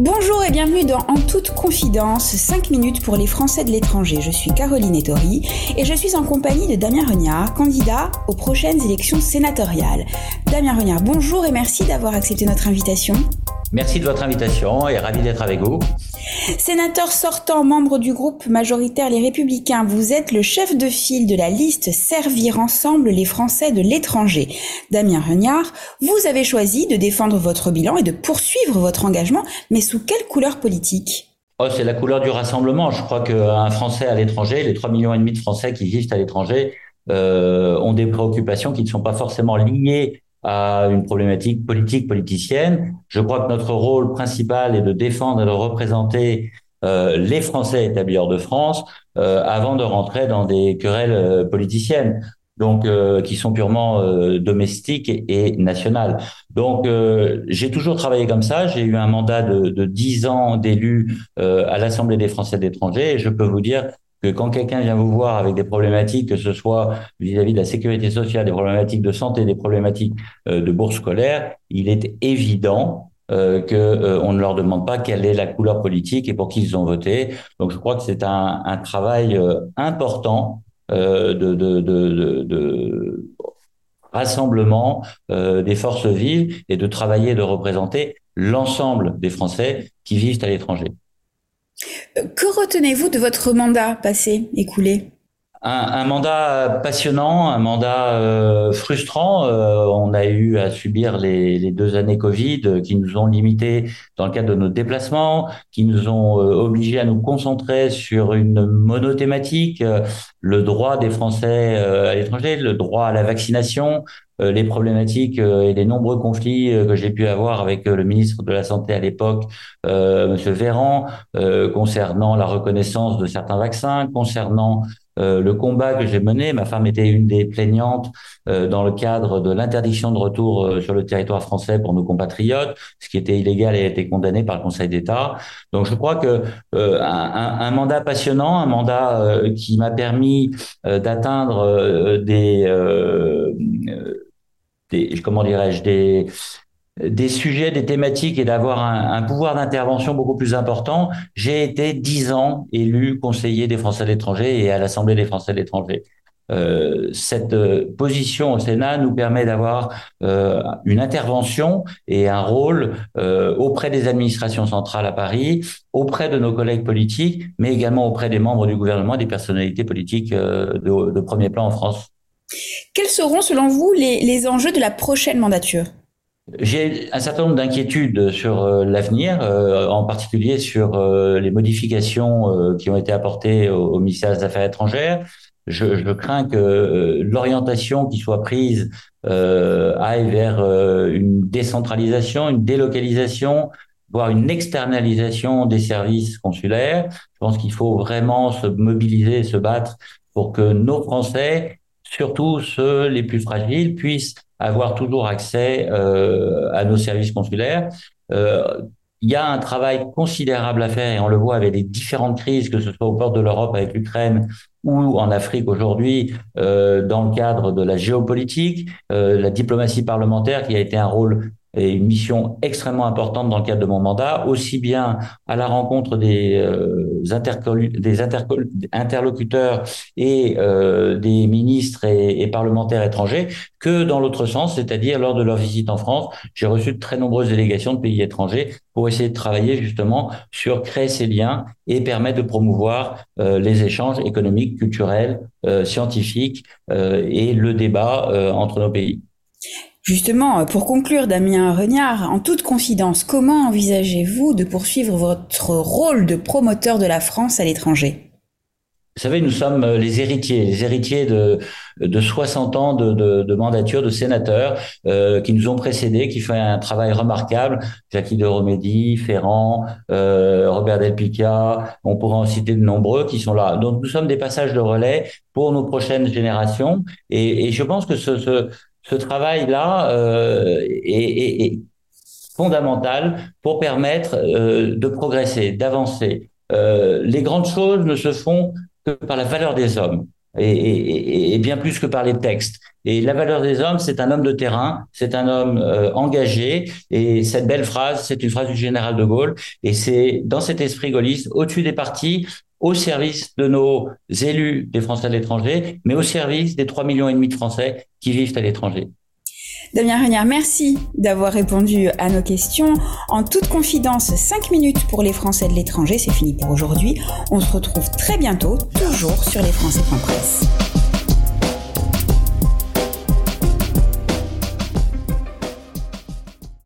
Bonjour et bienvenue dans En toute confidence, 5 minutes pour les Français de l'étranger. Je suis Caroline Ettori et je suis en compagnie de Damien Regnard, candidat aux prochaines élections sénatoriales. Damien Regnard, bonjour et merci d'avoir accepté notre invitation. Merci de votre invitation et ravi d'être avec vous. Sénateur sortant, membre du groupe majoritaire Les Républicains, vous êtes le chef de file de la liste Servir ensemble les Français de l'étranger. Damien Regnard, vous avez choisi de défendre votre bilan et de poursuivre votre engagement, mais sous quelle couleur politique? Oh, c'est la couleur du rassemblement. Je crois qu'un Français à l'étranger, les 3 millions et demi de Français qui vivent à l'étranger, euh, ont des préoccupations qui ne sont pas forcément liées à une problématique politique politicienne. Je crois que notre rôle principal est de défendre et de représenter euh, les Français établis hors de France euh, avant de rentrer dans des querelles euh, politiciennes donc euh, qui sont purement euh, domestiques et, nationales. Donc j'ai toujours travaillé comme ça. J'ai eu un mandat de, de 10 ans d'élu à l'Assemblée des Français d'étrangers et je peux vous dire que quand quelqu'un vient vous voir avec des problématiques, que ce soit vis-à-vis de la sécurité sociale, des problématiques de santé, des problématiques euh, de bourse scolaire, il est évident euh, euh, ne leur demande pas quelle est la couleur politique et pour qui ils ont voté. Donc je crois que c'est un, travail euh, important de, de, rassemblement des forces vives et de travailler de représenter l'ensemble des Français qui vivent à l'étranger. Que retenez-vous de votre mandat passé, écoulé? Un, mandat passionnant, un mandat euh, frustrant. Euh, on a eu à subir les, les, deux années Covid qui nous ont limités dans le cadre de nos déplacements, qui nous ont euh, obligés à nous concentrer sur une monothématique, euh, le droit des Français euh, à l'étranger, le droit à la vaccination, euh, les problématiques euh, et les nombreux conflits euh, que j'ai pu avoir avec le ministre de la Santé à l'époque, Monsieur Véran, concernant la reconnaissance de certains vaccins, concernant euh, le combat que j'ai mené, ma femme était une des plaignantes euh, dans le cadre de l'interdiction de retour euh, sur le territoire français pour nos compatriotes, ce qui était illégal et a été condamné par le Conseil d'État. Donc je crois que un, un, mandat passionnant, un mandat qui m'a permis d'atteindre des, des, comment dirais-je, des des sujets, des thématiques et d'avoir un, pouvoir d'intervention beaucoup plus important. J'ai été dix ans élu conseiller des Français de l'étranger et à l'Assemblée des Français de l'étranger. Euh, cette euh, position au Sénat nous permet d'avoir euh, une intervention et un rôle euh, auprès des administrations centrales à Paris, auprès de nos collègues politiques, mais également auprès des membres du gouvernement des personnalités politiques euh, de, de, premier plan en France. Quels seront, selon vous, les, les enjeux de la prochaine mandature? J'ai un certain nombre d'inquiétudes sur euh, l'avenir, euh, en particulier sur euh, les modifications qui ont été apportées au, au ministère des Affaires étrangères. Je, je crains que l'orientation qui soit prise aille vers une décentralisation, une délocalisation, voire une externalisation des services consulaires. Je pense qu'il faut vraiment se mobiliser, se battre pour que nos Français, surtout ceux les plus fragiles, puissent avoir toujours accès euh, à nos services consulaires. Euh, il y a un travail considérable à faire et on le voit avec les différentes crises, que ce soit au port de l'Europe avec l'Ukraine ou en Afrique aujourd'hui, euh, dans le cadre de la géopolitique, la diplomatie parlementaire qui a été un rôle et une mission extrêmement importante dans le cadre de mon mandat, aussi bien à la rencontre des, euh, des interlocuteurs et euh, des ministres et, parlementaires étrangers, que dans l'autre sens, c'est-à-dire lors de leur visite en France, j'ai reçu de très nombreuses délégations de pays étrangers pour essayer de travailler justement sur créer ces liens et permettre de promouvoir euh, les échanges économiques, culturels, euh, scientifiques euh, et le débat euh, entre nos pays. Justement, pour conclure, Damien Regnard, en toute confidence, comment envisagez-vous de poursuivre votre rôle de promoteur de la France à l'étranger? Vous savez, nous sommes les héritiers, les héritiers de, de 60 ans de, de, de mandature de sénateurs euh, qui nous ont précédés, qui font un travail remarquable. Jackie de Romédy, Ferrand, euh, Robert Delpica, on pourra en citer de nombreux qui sont là. Donc nous sommes des passages de relais pour nos prochaines générations. Et, et je pense que ce, ce, ce travail-là euh, est, fondamental pour permettre euh, de progresser, d'avancer. Euh, les grandes choses ne se font que par la valeur des hommes. Et, bien plus que par les textes. Et la valeur des hommes, c'est un homme de terrain, c'est un homme euh, engagé. Et cette belle phrase, c'est une phrase du général de Gaulle. Et c'est dans cet esprit gaulliste, au-dessus des partis, au service de nos élus des Français à l'étranger, mais au service des 3 millions et demi de Français qui vivent à l'étranger. Damien Renière, merci d'avoir répondu à nos questions. En toute confidence, 5 minutes pour les Français de l'étranger, c'est fini pour aujourd'hui. On se retrouve très bientôt, toujours sur lesfrançais.press.